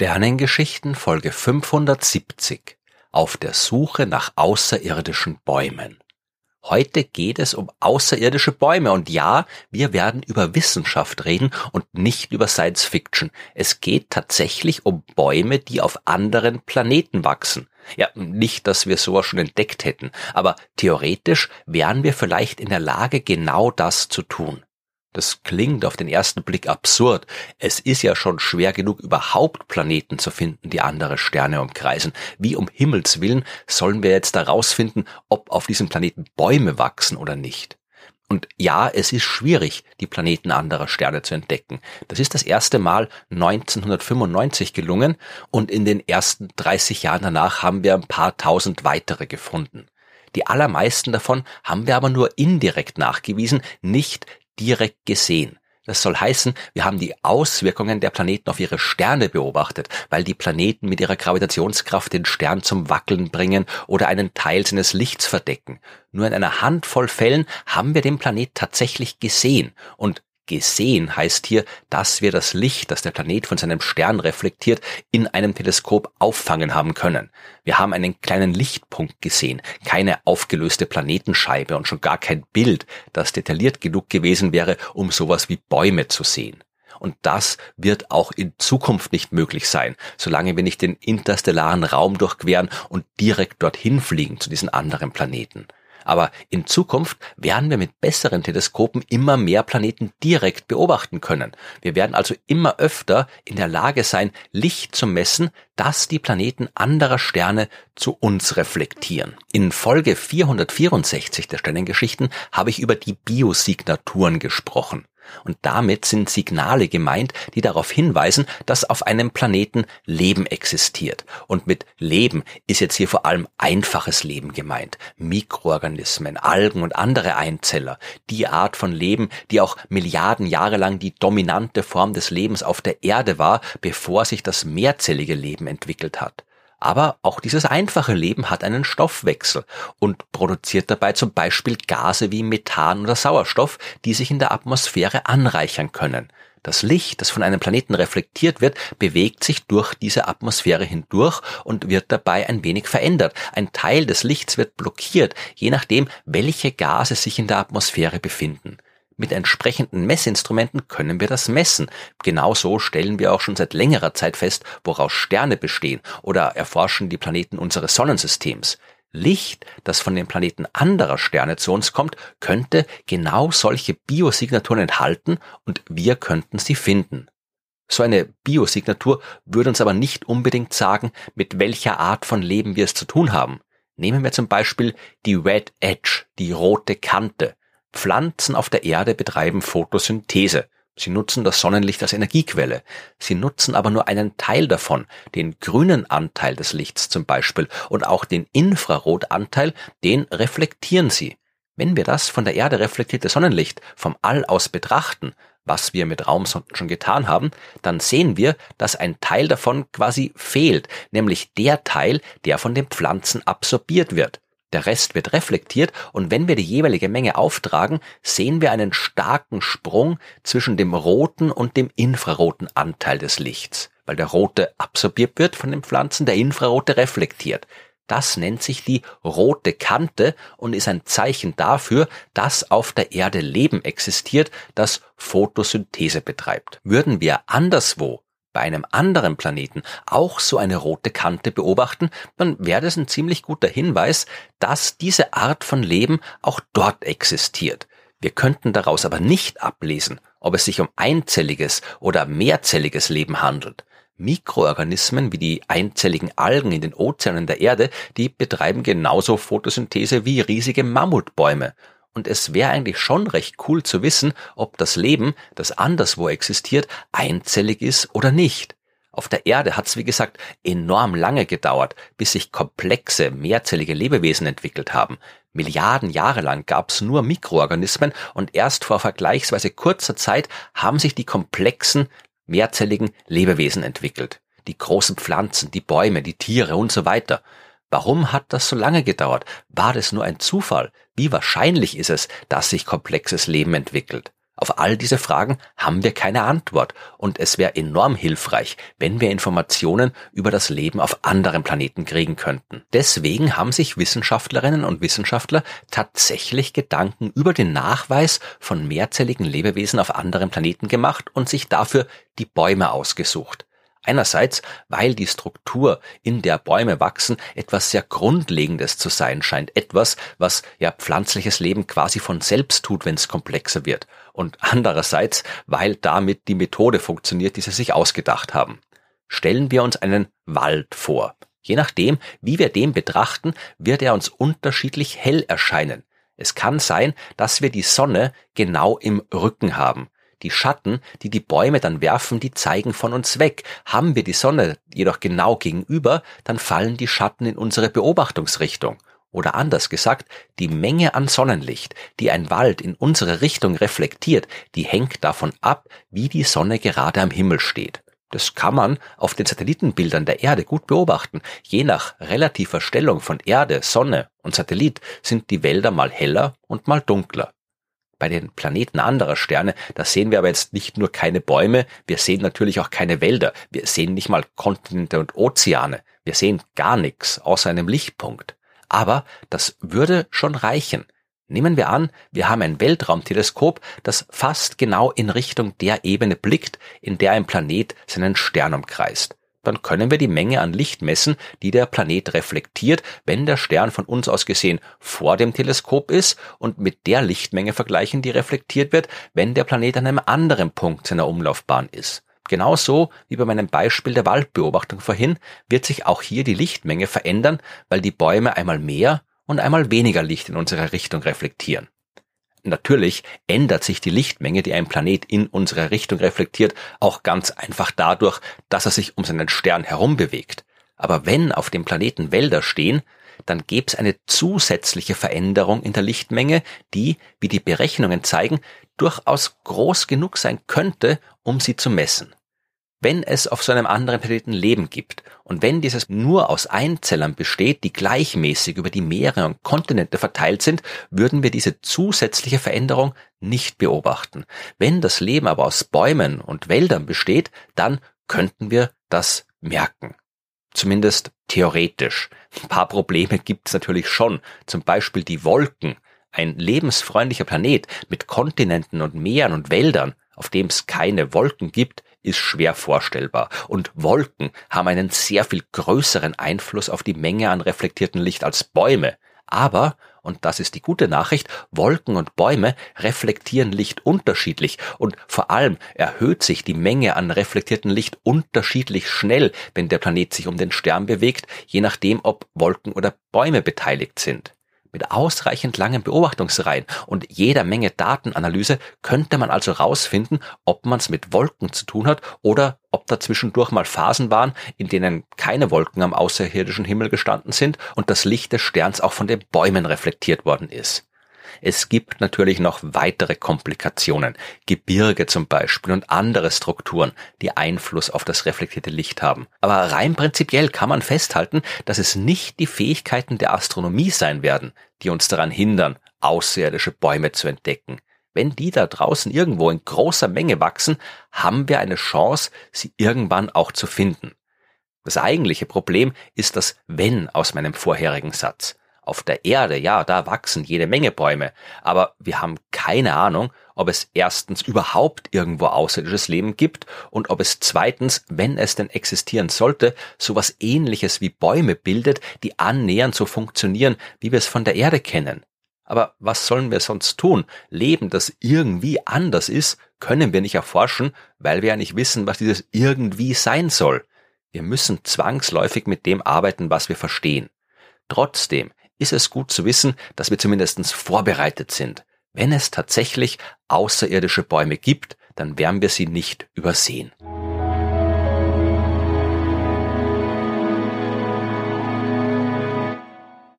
Sternengeschichten Folge 570 Auf der Suche nach außerirdischen Bäumen. Heute geht es um außerirdische Bäume und ja, wir werden über Wissenschaft reden und nicht über Science Fiction. Es geht tatsächlich um Bäume, die auf anderen Planeten wachsen. Ja, nicht, dass wir sowas schon entdeckt hätten, aber theoretisch wären wir vielleicht in der Lage, genau das zu tun. Das klingt auf den ersten Blick absurd. Es ist ja schon schwer genug, überhaupt Planeten zu finden, die andere Sterne umkreisen. Wie um Himmels willen sollen wir jetzt herausfinden, ob auf diesem Planeten Bäume wachsen oder nicht? Und ja, es ist schwierig, die Planeten anderer Sterne zu entdecken. Das ist das erste Mal 1995 gelungen und in den ersten 30 Jahren danach haben wir ein paar tausend weitere gefunden. Die allermeisten davon haben wir aber nur indirekt nachgewiesen, nicht direkt gesehen. Das soll heißen, wir haben die Auswirkungen der Planeten auf ihre Sterne beobachtet, weil die Planeten mit ihrer Gravitationskraft den Stern zum Wackeln bringen oder einen Teil seines Lichts verdecken. Nur in einer Handvoll Fällen haben wir den Planet tatsächlich gesehen und Gesehen heißt hier, dass wir das Licht, das der Planet von seinem Stern reflektiert, in einem Teleskop auffangen haben können. Wir haben einen kleinen Lichtpunkt gesehen, keine aufgelöste Planetenscheibe und schon gar kein Bild, das detailliert genug gewesen wäre, um sowas wie Bäume zu sehen. Und das wird auch in Zukunft nicht möglich sein, solange wir nicht den interstellaren Raum durchqueren und direkt dorthin fliegen zu diesen anderen Planeten. Aber in Zukunft werden wir mit besseren Teleskopen immer mehr Planeten direkt beobachten können. Wir werden also immer öfter in der Lage sein, Licht zu messen, das die Planeten anderer Sterne zu uns reflektieren. In Folge 464 der Sternengeschichten habe ich über die Biosignaturen gesprochen. Und damit sind Signale gemeint, die darauf hinweisen, dass auf einem Planeten Leben existiert. Und mit Leben ist jetzt hier vor allem einfaches Leben gemeint. Mikroorganismen, Algen und andere Einzeller. Die Art von Leben, die auch Milliarden Jahre lang die dominante Form des Lebens auf der Erde war, bevor sich das mehrzellige Leben entwickelt hat. Aber auch dieses einfache Leben hat einen Stoffwechsel und produziert dabei zum Beispiel Gase wie Methan oder Sauerstoff, die sich in der Atmosphäre anreichern können. Das Licht, das von einem Planeten reflektiert wird, bewegt sich durch diese Atmosphäre hindurch und wird dabei ein wenig verändert. Ein Teil des Lichts wird blockiert, je nachdem, welche Gase sich in der Atmosphäre befinden. Mit entsprechenden Messinstrumenten können wir das messen. Genauso stellen wir auch schon seit längerer Zeit fest, woraus Sterne bestehen oder erforschen die Planeten unseres Sonnensystems. Licht, das von den Planeten anderer Sterne zu uns kommt, könnte genau solche Biosignaturen enthalten und wir könnten sie finden. So eine Biosignatur würde uns aber nicht unbedingt sagen, mit welcher Art von Leben wir es zu tun haben. Nehmen wir zum Beispiel die Red Edge, die rote Kante. Pflanzen auf der Erde betreiben Photosynthese. Sie nutzen das Sonnenlicht als Energiequelle. Sie nutzen aber nur einen Teil davon, den grünen Anteil des Lichts zum Beispiel und auch den Infrarotanteil, den reflektieren sie. Wenn wir das von der Erde reflektierte Sonnenlicht vom All aus betrachten, was wir mit Raumsonden schon getan haben, dann sehen wir, dass ein Teil davon quasi fehlt, nämlich der Teil, der von den Pflanzen absorbiert wird. Der Rest wird reflektiert und wenn wir die jeweilige Menge auftragen, sehen wir einen starken Sprung zwischen dem roten und dem infraroten Anteil des Lichts, weil der rote absorbiert wird von den Pflanzen, der infrarote reflektiert. Das nennt sich die rote Kante und ist ein Zeichen dafür, dass auf der Erde Leben existiert, das Photosynthese betreibt. Würden wir anderswo bei einem anderen Planeten auch so eine rote Kante beobachten, dann wäre das ein ziemlich guter Hinweis, dass diese Art von Leben auch dort existiert. Wir könnten daraus aber nicht ablesen, ob es sich um einzelliges oder mehrzelliges Leben handelt. Mikroorganismen wie die einzelligen Algen in den Ozeanen der Erde, die betreiben genauso Photosynthese wie riesige Mammutbäume und es wäre eigentlich schon recht cool zu wissen, ob das Leben, das anderswo existiert, einzellig ist oder nicht. Auf der Erde hat es, wie gesagt, enorm lange gedauert, bis sich komplexe, mehrzellige Lebewesen entwickelt haben. Milliarden Jahre lang gab es nur Mikroorganismen und erst vor vergleichsweise kurzer Zeit haben sich die komplexen, mehrzelligen Lebewesen entwickelt. Die großen Pflanzen, die Bäume, die Tiere und so weiter. Warum hat das so lange gedauert? War das nur ein Zufall? Wie wahrscheinlich ist es, dass sich komplexes Leben entwickelt? Auf all diese Fragen haben wir keine Antwort und es wäre enorm hilfreich, wenn wir Informationen über das Leben auf anderen Planeten kriegen könnten. Deswegen haben sich Wissenschaftlerinnen und Wissenschaftler tatsächlich Gedanken über den Nachweis von mehrzelligen Lebewesen auf anderen Planeten gemacht und sich dafür die Bäume ausgesucht. Einerseits, weil die Struktur, in der Bäume wachsen, etwas sehr Grundlegendes zu sein scheint. Etwas, was ja pflanzliches Leben quasi von selbst tut, wenn es komplexer wird. Und andererseits, weil damit die Methode funktioniert, die sie sich ausgedacht haben. Stellen wir uns einen Wald vor. Je nachdem, wie wir den betrachten, wird er uns unterschiedlich hell erscheinen. Es kann sein, dass wir die Sonne genau im Rücken haben. Die Schatten, die die Bäume dann werfen, die zeigen von uns weg. Haben wir die Sonne jedoch genau gegenüber, dann fallen die Schatten in unsere Beobachtungsrichtung. Oder anders gesagt, die Menge an Sonnenlicht, die ein Wald in unsere Richtung reflektiert, die hängt davon ab, wie die Sonne gerade am Himmel steht. Das kann man auf den Satellitenbildern der Erde gut beobachten. Je nach relativer Stellung von Erde, Sonne und Satellit sind die Wälder mal heller und mal dunkler bei den Planeten anderer Sterne, da sehen wir aber jetzt nicht nur keine Bäume, wir sehen natürlich auch keine Wälder, wir sehen nicht mal Kontinente und Ozeane, wir sehen gar nichts außer einem Lichtpunkt. Aber das würde schon reichen. Nehmen wir an, wir haben ein Weltraumteleskop, das fast genau in Richtung der Ebene blickt, in der ein Planet seinen Stern umkreist dann können wir die Menge an Licht messen, die der Planet reflektiert, wenn der Stern von uns aus gesehen vor dem Teleskop ist und mit der Lichtmenge vergleichen, die reflektiert wird, wenn der Planet an einem anderen Punkt seiner Umlaufbahn ist. Genauso wie bei meinem Beispiel der Waldbeobachtung vorhin wird sich auch hier die Lichtmenge verändern, weil die Bäume einmal mehr und einmal weniger Licht in unserer Richtung reflektieren. Natürlich ändert sich die Lichtmenge, die ein Planet in unserer Richtung reflektiert, auch ganz einfach dadurch, dass er sich um seinen Stern herum bewegt. Aber wenn auf dem Planeten Wälder stehen, dann gäbe es eine zusätzliche Veränderung in der Lichtmenge, die, wie die Berechnungen zeigen, durchaus groß genug sein könnte, um sie zu messen. Wenn es auf so einem anderen Planeten Leben gibt und wenn dieses nur aus Einzellern besteht, die gleichmäßig über die Meere und Kontinente verteilt sind, würden wir diese zusätzliche Veränderung nicht beobachten. Wenn das Leben aber aus Bäumen und Wäldern besteht, dann könnten wir das merken. Zumindest theoretisch. Ein paar Probleme gibt es natürlich schon. Zum Beispiel die Wolken. Ein lebensfreundlicher Planet mit Kontinenten und Meeren und Wäldern, auf dem es keine Wolken gibt, ist schwer vorstellbar. Und Wolken haben einen sehr viel größeren Einfluss auf die Menge an reflektiertem Licht als Bäume. Aber, und das ist die gute Nachricht, Wolken und Bäume reflektieren Licht unterschiedlich und vor allem erhöht sich die Menge an reflektiertem Licht unterschiedlich schnell, wenn der Planet sich um den Stern bewegt, je nachdem, ob Wolken oder Bäume beteiligt sind. Mit ausreichend langen Beobachtungsreihen und jeder Menge Datenanalyse könnte man also rausfinden, ob man es mit Wolken zu tun hat oder ob da zwischendurch mal Phasen waren, in denen keine Wolken am außerirdischen Himmel gestanden sind und das Licht des Sterns auch von den Bäumen reflektiert worden ist. Es gibt natürlich noch weitere Komplikationen, Gebirge zum Beispiel und andere Strukturen, die Einfluss auf das reflektierte Licht haben. Aber rein prinzipiell kann man festhalten, dass es nicht die Fähigkeiten der Astronomie sein werden, die uns daran hindern, außerirdische Bäume zu entdecken. Wenn die da draußen irgendwo in großer Menge wachsen, haben wir eine Chance, sie irgendwann auch zu finden. Das eigentliche Problem ist das Wenn aus meinem vorherigen Satz. Auf der Erde, ja, da wachsen jede Menge Bäume, aber wir haben keine Ahnung, ob es erstens überhaupt irgendwo außerirdisches Leben gibt und ob es zweitens, wenn es denn existieren sollte, sowas ähnliches wie Bäume bildet, die annähernd so funktionieren, wie wir es von der Erde kennen. Aber was sollen wir sonst tun? Leben, das irgendwie anders ist, können wir nicht erforschen, weil wir ja nicht wissen, was dieses irgendwie sein soll. Wir müssen zwangsläufig mit dem arbeiten, was wir verstehen. Trotzdem ist es gut zu wissen, dass wir zumindest vorbereitet sind. Wenn es tatsächlich außerirdische Bäume gibt, dann werden wir sie nicht übersehen.